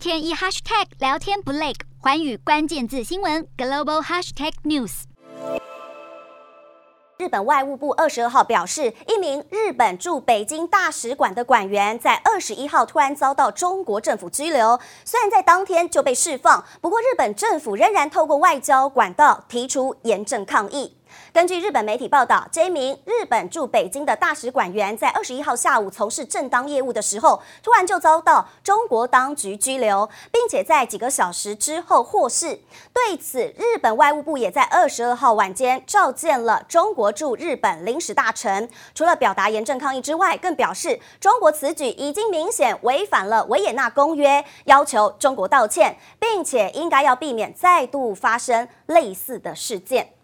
天一 hashtag 聊天不累，寰宇关键字新闻 global hashtag news。日本外务部二十二号表示，一名日本驻北京大使馆的馆员在二十一号突然遭到中国政府拘留，虽然在当天就被释放，不过日本政府仍然透过外交管道提出严正抗议。根据日本媒体报道，这名日本驻北京的大使馆员在二十一号下午从事正当业务的时候，突然就遭到中国当局拘留，并且在几个小时之后获释。对此，日本外务部也在二十二号晚间召见了中国驻日本领事大臣，除了表达严正抗议之外，更表示中国此举已经明显违反了维也纳公约，要求中国道歉，并且应该要避免再度发生类似的事件。